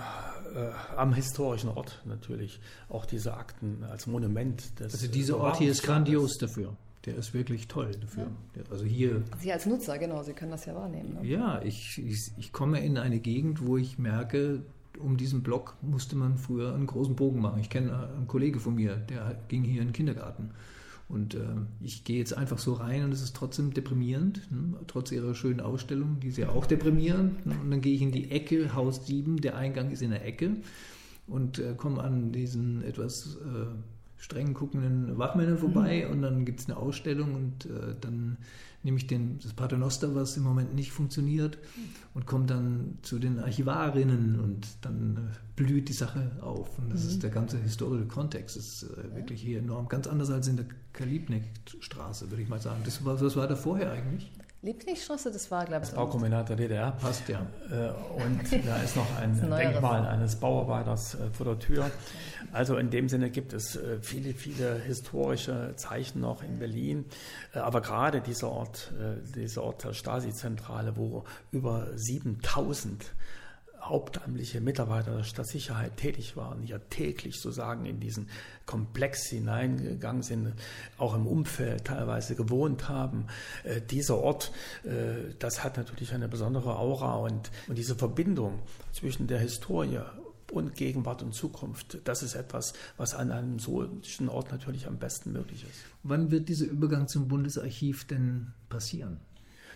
äh, am historischen Ort natürlich auch diese Akten als Monument. Des also dieser Ort hier ist grandios dafür. Der ist wirklich toll dafür. Ja. Also hier. Sie als Nutzer, genau, Sie können das ja wahrnehmen. Ne? Ja, ich, ich, ich komme in eine Gegend, wo ich merke, um diesen Block musste man früher einen großen Bogen machen. Ich kenne einen Kollege von mir, der ging hier in den Kindergarten. Und äh, ich gehe jetzt einfach so rein und es ist trotzdem deprimierend, ne? trotz ihrer schönen Ausstellung, die ist ja auch deprimierend. Ne? Und dann gehe ich in die Ecke, Haus 7, der Eingang ist in der Ecke und äh, komme an diesen etwas äh, streng guckenden Wachmännern vorbei mhm. und dann gibt es eine Ausstellung und äh, dann nehme ich den, das Paternoster, was im Moment nicht funktioniert und komme dann zu den Archivarinnen und dann äh, blüht die Sache auf. Und das mhm. ist der ganze historische Kontext, das ist äh, wirklich hier enorm, ganz anders als in der Kalibnek-Straße, würde ich mal sagen. Das war, was war da vorher eigentlich? Liebknechtstraße, das war, glaube ich. Das Baukombinat der DDR. Passt, ja. Äh, und da ist noch ein, Denkmal eines Bauarbeiters äh, vor der Tür. Also in dem Sinne gibt es äh, viele, viele historische Zeichen noch in Berlin. Aber gerade dieser Ort, dieser Ort der Stasi-Zentrale, wo über 7000 hauptamtliche Mitarbeiter der Stadtsicherheit tätig waren, ja täglich sozusagen in diesen Komplex hineingegangen sind, auch im Umfeld teilweise gewohnt haben. Äh, dieser Ort, äh, das hat natürlich eine besondere Aura und, und diese Verbindung zwischen der Historie und Gegenwart und Zukunft. Das ist etwas, was an einem solchen Ort natürlich am besten möglich ist. Wann wird dieser Übergang zum Bundesarchiv denn passieren?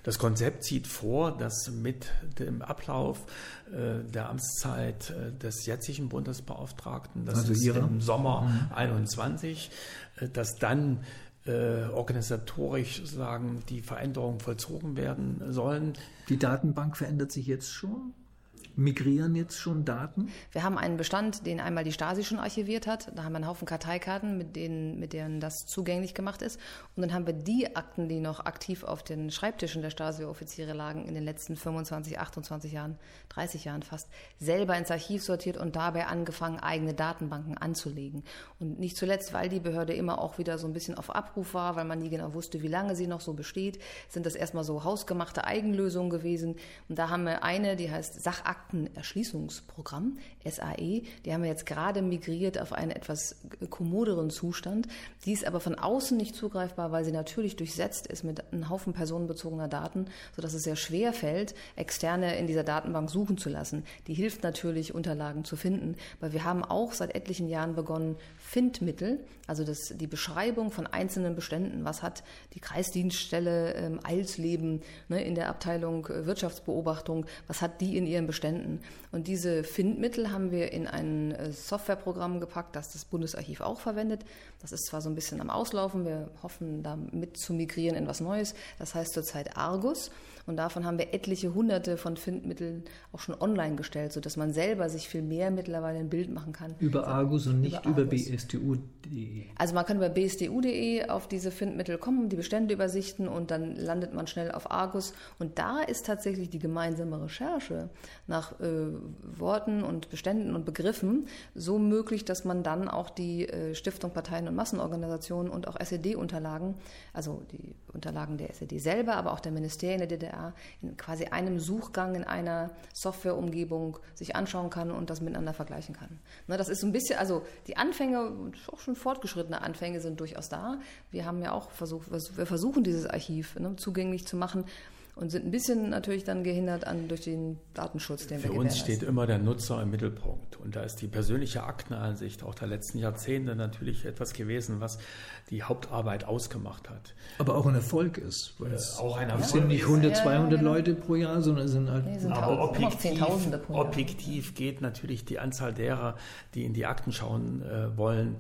Das Konzept sieht vor, dass mit dem Ablauf äh, der Amtszeit äh, des jetzigen Bundesbeauftragten, das also ist ihre? im Sommer mhm. 21, äh, dass dann äh, organisatorisch sozusagen die Veränderungen vollzogen werden sollen. Die Datenbank verändert sich jetzt schon? Migrieren jetzt schon Daten? Wir haben einen Bestand, den einmal die Stasi schon archiviert hat. Da haben wir einen Haufen Karteikarten, mit denen, mit denen das zugänglich gemacht ist. Und dann haben wir die Akten, die noch aktiv auf den Schreibtischen der Stasi-Offiziere lagen, in den letzten 25, 28 Jahren, 30 Jahren fast, selber ins Archiv sortiert und dabei angefangen, eigene Datenbanken anzulegen. Und nicht zuletzt, weil die Behörde immer auch wieder so ein bisschen auf Abruf war, weil man nie genau wusste, wie lange sie noch so besteht, sind das erstmal so hausgemachte Eigenlösungen gewesen. Und da haben wir eine, die heißt Sachakten Aktenerschließungsprogramm, SAE. Die haben wir jetzt gerade migriert auf einen etwas kommoderen Zustand. Die ist aber von außen nicht zugreifbar, weil sie natürlich durchsetzt ist mit einem Haufen personenbezogener Daten, sodass es sehr schwer fällt, Externe in dieser Datenbank suchen zu lassen. Die hilft natürlich, Unterlagen zu finden, weil wir haben auch seit etlichen Jahren begonnen, Findmittel, also das, die Beschreibung von einzelnen Beständen, was hat die Kreisdienststelle ähm, Eilsleben ne, in der Abteilung äh, Wirtschaftsbeobachtung, was hat die in ihren Beständen Beständen. Und diese Findmittel haben wir in ein äh, Softwareprogramm gepackt, das das Bundesarchiv auch verwendet. Das ist zwar so ein bisschen am Auslaufen, wir hoffen da mit zu migrieren in was Neues. Das heißt zurzeit Argus. Und davon haben wir etliche hunderte von Findmitteln auch schon online gestellt, sodass man selber sich viel mehr mittlerweile ein Bild machen kann. Über Argus und nicht über, über bsdu.de. Also man kann über bsdu.de auf diese Findmittel kommen, die Bestände übersichten und dann landet man schnell auf Argus. Und da ist tatsächlich die gemeinsame Recherche nach äh, Worten und Beständen und Begriffen so möglich, dass man dann auch die äh, Stiftung Parteien und Massenorganisationen und auch SED-Unterlagen, also die Unterlagen der SED selber, aber auch der Ministerien der DDR, in quasi einem Suchgang in einer Softwareumgebung sich anschauen kann und das miteinander vergleichen kann. Ne, das ist so ein bisschen, also die Anfänge, auch schon fortgeschrittene Anfänge sind durchaus da. Wir haben ja auch versucht, wir versuchen dieses Archiv ne, zugänglich zu machen und sind ein bisschen natürlich dann gehindert an, durch den Datenschutz, den Für wir Für uns steht immer der Nutzer im Mittelpunkt. Und da ist die persönliche Aktenansicht auch der letzten Jahrzehnte natürlich etwas gewesen, was die Hauptarbeit ausgemacht hat. Aber auch ein Erfolg ist. Weil es auch ein Erfolg sind nicht 100, 200 ja, genau. Leute pro Jahr, sondern es sind halt nee, sind aber objektiv, objektiv geht natürlich die Anzahl derer, die in die Akten schauen äh, wollen,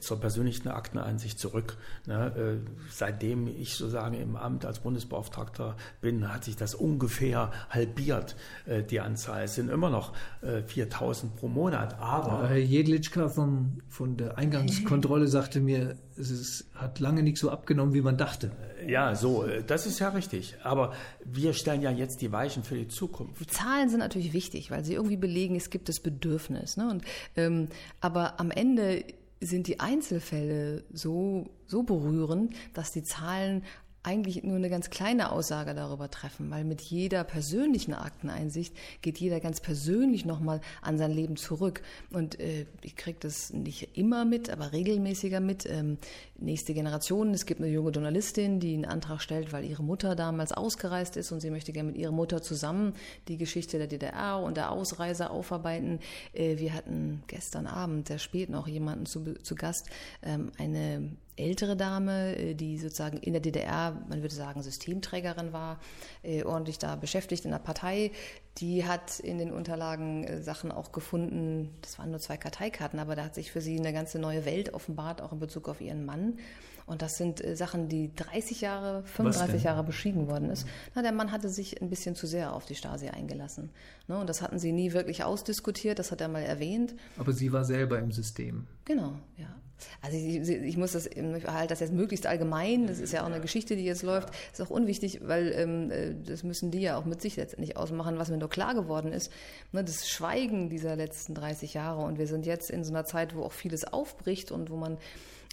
zur persönlichen Aktenansicht zurück. Ne? Äh, seitdem ich sozusagen im Amt als Bundesbeauftragter bin, hat sich das ungefähr halbiert, äh, die Anzahl. Es sind immer noch äh, 4000 pro Monat, aber... Herr Jedlitschka vom, von der Eingangskontrolle sagte mir, es ist, hat lange nicht so abgenommen, wie man dachte. Ja, so, äh, das ist ja richtig. Aber wir stellen ja jetzt die Weichen für die Zukunft. Die Zahlen sind natürlich wichtig, weil sie irgendwie belegen, es gibt das Bedürfnis. Ne? Und, ähm, aber am Ende sind die Einzelfälle so, so berührend, dass die Zahlen eigentlich nur eine ganz kleine Aussage darüber treffen, weil mit jeder persönlichen Akteneinsicht geht jeder ganz persönlich nochmal an sein Leben zurück. Und äh, ich kriege das nicht immer mit, aber regelmäßiger mit. Ähm, nächste Generation, es gibt eine junge Journalistin, die einen Antrag stellt, weil ihre Mutter damals ausgereist ist und sie möchte gerne mit ihrer Mutter zusammen die Geschichte der DDR und der Ausreise aufarbeiten. Äh, wir hatten gestern Abend, sehr spät noch, jemanden zu, zu Gast, ähm, eine ältere Dame, äh, die sozusagen in der DDR, man würde sagen, Systemträgerin war, äh, ordentlich da beschäftigt in der Partei, die hat in den Unterlagen äh, Sachen auch gefunden, das waren nur zwei Karteikarten, aber da hat sich für sie eine ganze neue Welt offenbart, auch in Bezug auf ihren Mann. Und das sind Sachen, die 30 Jahre, 35 Jahre beschrieben worden ist. Na, der Mann hatte sich ein bisschen zu sehr auf die Stasi eingelassen. Ne, und das hatten sie nie wirklich ausdiskutiert, das hat er mal erwähnt. Aber sie war selber im System. Genau, ja. Also ich, ich muss das, ich halte das jetzt möglichst allgemein. Das ist ja auch eine Geschichte, die jetzt läuft. Ist auch unwichtig, weil ähm, äh, das müssen die ja auch mit sich letztendlich ausmachen, was mir nur klar geworden ist. Ne, das Schweigen dieser letzten 30 Jahre und wir sind jetzt in so einer Zeit, wo auch vieles aufbricht und wo man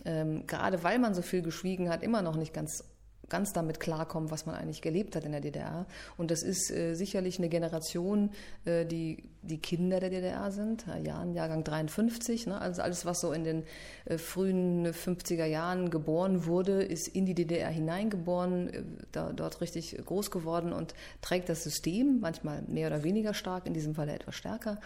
ähm, gerade weil man so viel geschwiegen hat, immer noch nicht ganz ganz damit klarkommen, was man eigentlich gelebt hat in der DDR. Und das ist äh, sicherlich eine Generation, äh, die die Kinder der DDR sind, Jahren, Jahrgang 53. Ne? Also alles, was so in den äh, frühen 50er Jahren geboren wurde, ist in die DDR hineingeboren, äh, da, dort richtig groß geworden und trägt das System, manchmal mehr oder weniger stark, in diesem Fall etwas stärker,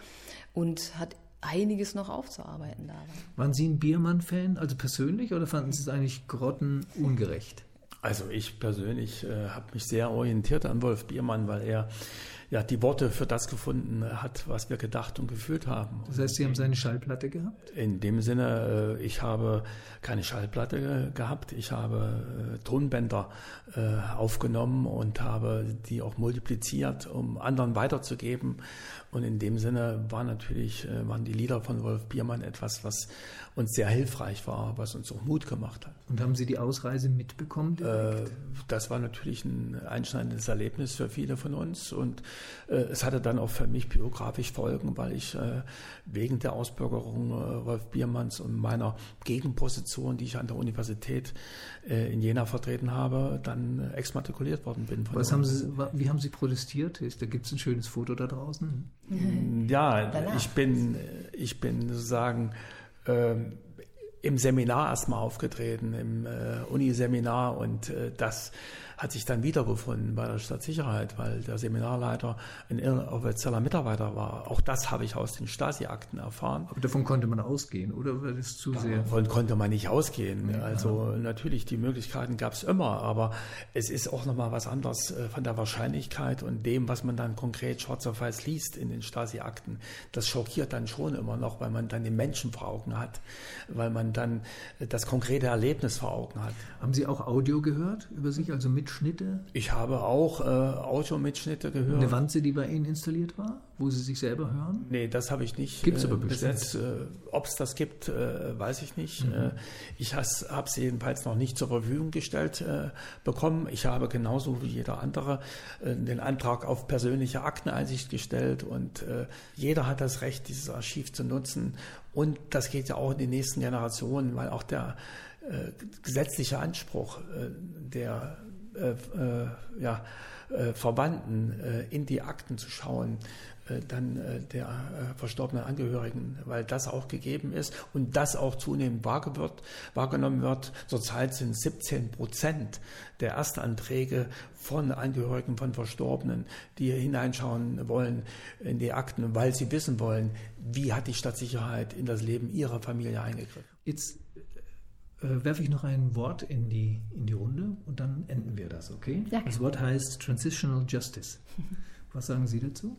und hat einiges noch aufzuarbeiten da. Waren Sie ein Biermann-Fan, also persönlich, oder fanden Sie es eigentlich grottenungerecht? Also ich persönlich äh, habe mich sehr orientiert an Wolf Biermann, weil er ja die Worte für das gefunden hat, was wir gedacht und gefühlt haben. Das heißt, Sie haben seine Schallplatte gehabt? In dem Sinne, äh, ich habe keine Schallplatte gehabt, ich habe äh, Tonbänder äh, aufgenommen und habe die auch multipliziert, um anderen weiterzugeben. Und in dem Sinne war natürlich, waren die Lieder von Wolf Biermann etwas, was uns sehr hilfreich war, was uns auch Mut gemacht hat. Und haben Sie die Ausreise mitbekommen? Äh, das war natürlich ein einschneidendes Erlebnis für viele von uns und äh, es hatte dann auch für mich biografisch Folgen, weil ich äh, wegen der Ausbürgerung äh, Wolf Biermanns und meiner Gegenposition, die ich an der Universität äh, in Jena vertreten habe, dann exmatrikuliert worden bin. Was haben Sie, wie haben Sie protestiert? Da gibt es ein schönes Foto da draußen. Ja, ich bin, ich bin sozusagen ähm, im Seminar erstmal aufgetreten, im äh, Uniseminar und äh, das hat sich dann wiedergefunden bei der Stadtsicherheit, weil der Seminarleiter ein offizieller Mitarbeiter war. Auch das habe ich aus den Stasi-Akten erfahren. Aber davon konnte man ausgehen, oder war das zu sehr? Davon konnte man nicht ausgehen. Ja, also ja. natürlich, die Möglichkeiten gab es immer, aber es ist auch nochmal was anderes äh, von der Wahrscheinlichkeit und dem, was man dann konkret schwarz auf weiß liest in den Stasi-Akten. Das schockiert dann schon immer noch, weil man dann den Menschen vor Augen hat, weil man dann das konkrete Erlebnis vor Augen hat. Haben Sie auch Audio gehört über sich, also mit Mitschnitte? Ich habe auch äh, Audio-Mitschnitte gehört. Eine Wanze, die bei Ihnen installiert war, wo Sie sich selber hören? Nee, das habe ich nicht gibt's äh, aber besetzt. Äh, Ob es das gibt, äh, weiß ich nicht. Mhm. Äh, ich habe es jedenfalls noch nicht zur Verfügung gestellt äh, bekommen. Ich habe genauso wie jeder andere den Antrag auf persönliche Akteneinsicht gestellt und jeder hat das Recht, dieses Archiv zu nutzen. Und das geht ja auch in die nächsten Generationen, weil auch der gesetzliche Anspruch der äh, äh, ja, äh, Verwandten in die Akten zu schauen, dann der verstorbenen Angehörigen, weil das auch gegeben ist und das auch zunehmend wahrgenommen wird. Zurzeit sind 17 Prozent der Erstanträge von Angehörigen von Verstorbenen, die hineinschauen wollen in die Akten, weil sie wissen wollen, wie hat die Stadtsicherheit in das Leben ihrer Familie eingegriffen. Jetzt äh, werfe ich noch ein Wort in die, in die Runde und dann enden wir das, okay? Ja. Das Wort heißt Transitional Justice. Was sagen Sie dazu?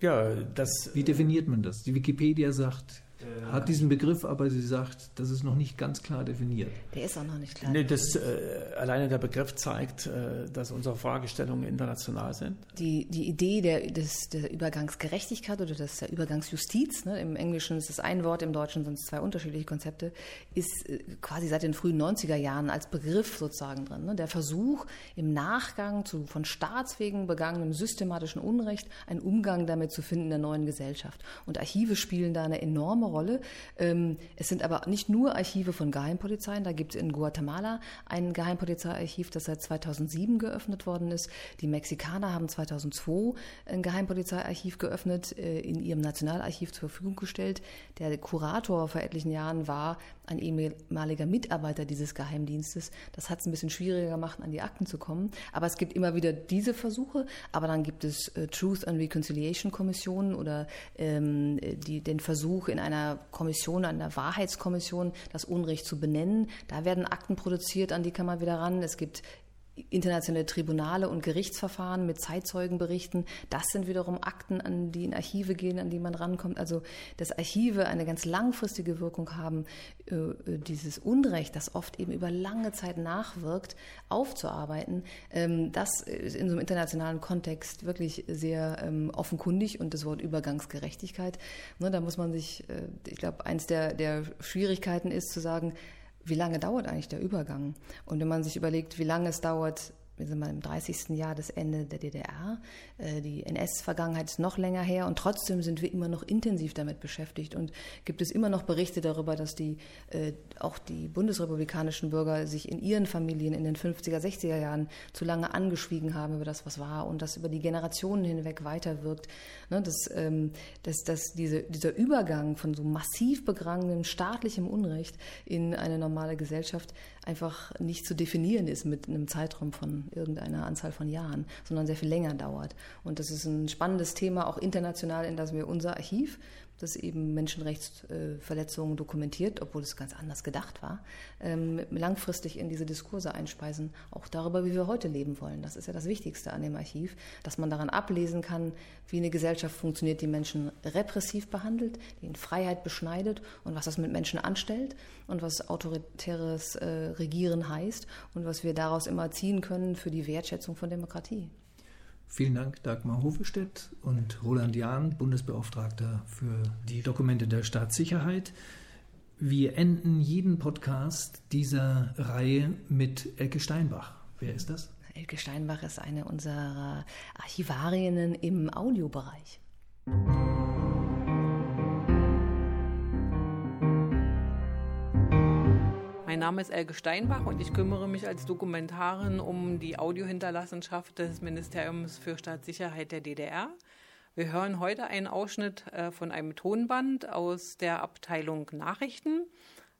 Ja, das. Wie definiert man das? Die Wikipedia sagt, äh, hat diesen Begriff, aber sie sagt, das ist noch nicht ganz klar definiert. Der ist auch noch nicht klar. Nee, das, äh, alleine der Begriff zeigt, äh, dass unsere Fragestellungen international sind. Die, die Idee der, des, der Übergangsgerechtigkeit oder des, der Übergangsjustiz, ne, im Englischen ist es ein Wort, im Deutschen sind es zwei unterschiedliche Konzepte, ist äh, quasi seit den frühen 90er Jahren als Begriff sozusagen drin. Ne? Der Versuch, im Nachgang zu von Staatswegen begangenem systematischen Unrecht einen Umgang damit zu finden in der neuen Gesellschaft. Und Archive spielen da eine enorme Rolle. Ähm, es sind aber nicht nur Archive von Geheimpolizeien. Da gibt es in Guatemala ein Geheimpolizeiarchiv, das seit 2007 geöffnet worden ist. Die Mexikaner haben 2002 ein Geheimpolizeiarchiv geöffnet, äh, in ihrem Nationalarchiv zur Verfügung gestellt. Der Kurator vor etlichen Jahren war ein ehemaliger Mitarbeiter dieses Geheimdienstes. Das hat es ein bisschen schwieriger gemacht, an die Akten zu kommen. Aber es gibt immer wieder diese Versuche. Aber dann gibt es äh, Truth and Reconciliation Kommissionen oder ähm, die, den Versuch in einer einer Kommission, einer Wahrheitskommission, das Unrecht zu benennen. Da werden Akten produziert, an die kann man wieder ran. Es gibt internationale Tribunale und Gerichtsverfahren mit Zeitzeugenberichten. Das sind wiederum Akten, an die in Archive gehen, an die man rankommt. Also, dass Archive eine ganz langfristige Wirkung haben, äh, äh, dieses Unrecht, das oft eben über lange Zeit nachwirkt, aufzuarbeiten, ähm, das ist in so einem internationalen Kontext wirklich sehr ähm, offenkundig und das Wort Übergangsgerechtigkeit. Ne, da muss man sich, äh, ich glaube, eins der, der Schwierigkeiten ist zu sagen, wie lange dauert eigentlich der Übergang? Und wenn man sich überlegt, wie lange es dauert, wir sind mal im 30. Jahr des Ende der DDR. Äh, die NS-Vergangenheit ist noch länger her und trotzdem sind wir immer noch intensiv damit beschäftigt. Und gibt es immer noch Berichte darüber, dass die, äh, auch die bundesrepublikanischen Bürger sich in ihren Familien in den 50er, 60er Jahren zu lange angeschwiegen haben über das, was war und das über die Generationen hinweg weiterwirkt. Ne, dass, ähm, dass, dass diese, dieser Übergang von so massiv begangenem staatlichem Unrecht in eine normale Gesellschaft einfach nicht zu definieren ist mit einem Zeitraum von irgendeiner Anzahl von Jahren, sondern sehr viel länger dauert. Und das ist ein spannendes Thema, auch international, in das wir unser Archiv das eben Menschenrechtsverletzungen dokumentiert, obwohl es ganz anders gedacht war, ähm, langfristig in diese Diskurse einspeisen, auch darüber, wie wir heute leben wollen. Das ist ja das Wichtigste an dem Archiv, dass man daran ablesen kann, wie eine Gesellschaft funktioniert, die Menschen repressiv behandelt, die in Freiheit beschneidet und was das mit Menschen anstellt und was autoritäres äh, Regieren heißt und was wir daraus immer ziehen können für die Wertschätzung von Demokratie. Vielen Dank, Dagmar Hofestedt und Roland Jahn, Bundesbeauftragter für die Dokumente der Staatssicherheit. Wir enden jeden Podcast dieser Reihe mit Elke Steinbach. Wer ist das? Elke Steinbach ist eine unserer Archivarinnen im Audiobereich. Mein Name ist Elke Steinbach und ich kümmere mich als Dokumentarin um die Audiohinterlassenschaft des Ministeriums für Staatssicherheit der DDR. Wir hören heute einen Ausschnitt äh, von einem Tonband aus der Abteilung Nachrichten.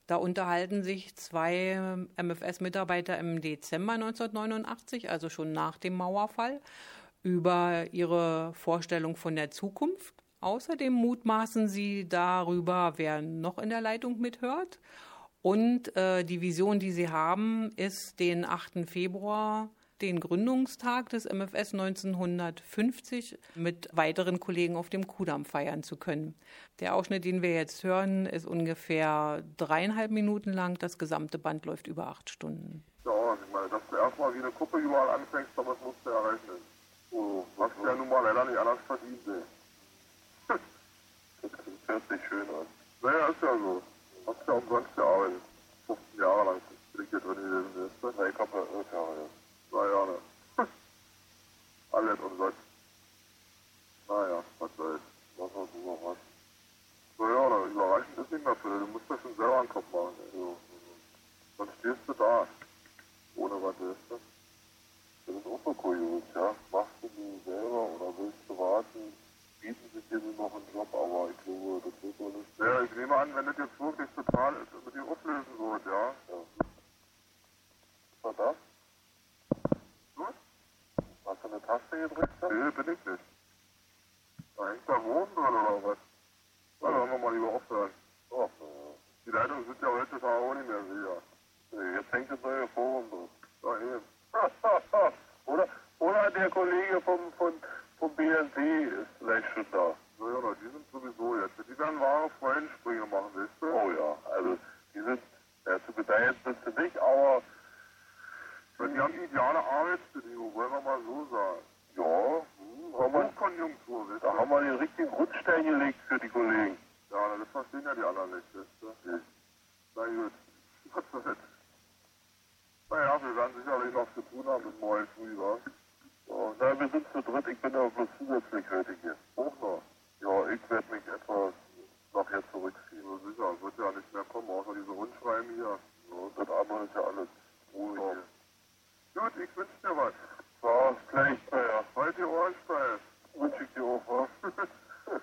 Da unterhalten sich zwei MFS-Mitarbeiter im Dezember 1989, also schon nach dem Mauerfall, über ihre Vorstellung von der Zukunft. Außerdem mutmaßen sie darüber, wer noch in der Leitung mithört. Und äh, die Vision, die sie haben, ist den 8. Februar, den Gründungstag des MFS 1950, mit weiteren Kollegen auf dem Kudamm feiern zu können. Der Ausschnitt, den wir jetzt hören, ist ungefähr dreieinhalb Minuten lang. Das gesamte Band läuft über acht Stunden. Ja, ich meine, dass du erstmal wie eine Kuppe überall anfängst, aber das musst du erreichen. Du hast ja nun mal leider nicht anders verdient. Ey. Das hört sich schön an. Naja, ist ja so. Hast ja umsonst gearbeitet. 15 Jahre lang bin ich hier drin gewesen. Na, ich hab ja 11 Jahre. Zwei Jahre. Alles umsonst. Naja, was soll's. Was hast du was? Naja, na, überraschend ist nicht mehr für. Du musst das schon selber einen Kopf machen. Ey. Ja, Sonst stehst du da. Ohne was ist das? das ist auch so kurios, ja. Machst du die selber oder willst du warten? Bieten sie dir nur noch einen Job, aber ich glaube, das wird wohl nicht. Ja, ich nehme an, wenn das jetzt wirklich total ist, mit dir auflösen wird, ja. Was war das? Gut? Hast du eine Taste gedrückt? da? Nee, bin ich nicht. Da hängt da Wurm drin oder was? Na, dann wollen wir mal lieber aufhören. Oh, äh, Die Leitungen sind ja heutzutage auch nicht mehr sicher. nee, jetzt hängt das neue Forum drin. Ja, eben. oder, oder der Kollege vom, von, vom BND ist vielleicht schon da. Naja, na, die sind sowieso jetzt. Die werden wahre Freudensprünge machen, weißt du? Oh ja, also die sind ja, zu gedeihen sind sie nicht, aber Ja, die haben ideale Arbeitsbedingungen, wollen wir mal so sagen. ja, hm, haben wir, Hochkonjunktur, weißt da du? haben wir den richtigen Grundstein gelegt für die Kollegen. Ja, das verstehen ja die anderen nicht, weißt du? Nee. Na gut. Was soll's? Naja, wir werden sicherlich noch zu tun haben bis morgen früh, wa? Ja, na, wir sind zu dritt, ich bin aber bloß zusätzlich heute hier. Auch noch. Ja, ich werde mich etwas nachher zurückziehen. So sicher, wird ja nicht mehr kommen, außer diese Rundschreiben hier. Ja, und das andere ist ja alles Ruhe So. hier. Gut, ich wünsche dir was. Ja, gleich, naja, Halt die Ohren steif. wünsche ich dir auch was.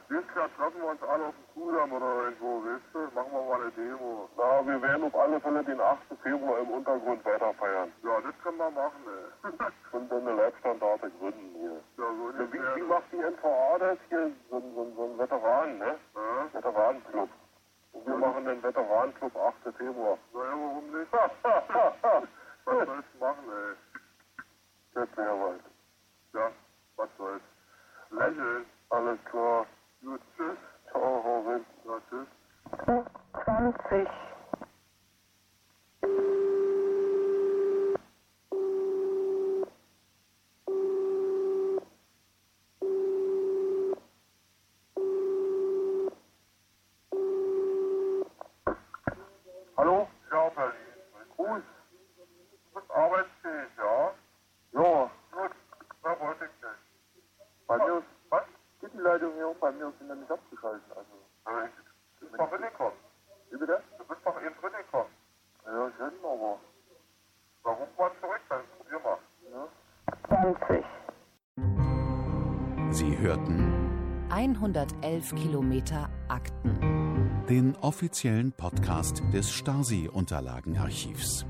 Dieses Jahr treffen wir uns alle auf dem Kudamm oder irgendwo, weißt du? Machen wir mal eine Demo. Na, wir werden auf alle Fälle den 8. Februar im Untergrund weiter feiern. Ja, das können wir machen, ey. Und dann eine Leibstandarte gründen hier. ja, so Ja, nicht wie, wie macht die NVA das hier? So, ein- so, so ein Veteran, ne? Ja? Veteranenclub. Und wir machen den Veteranenclub 8. Februar. Naja, warum nicht? Ha, ha, ha, ha. Was sollst du machen, ey? Das wäre weit. Ja, was soll's. Lächeln. Alles klar. Gut, tschüss. Ciao, Robin. Ja, tschüss. 20. Hallo? Ja, Berlin. Gruß. Du bist arbeitsfähig, ja? Ja, Gut. Da wollte ich nicht. bei mir ist Was? geht die Leitung hier und bei mir ist sie nämlich abgeschaltet. Also, Äh, Du bist doch reingekommen. wie bitte? Du bist doch eben reingekommen. Ja, schön, aber. Na, ruf mal zurück, dann probier mal. 20. Sie hörten 111 Kilometer Akten. den offiziellen Podcast des Stasi-Unterlagenarchivs.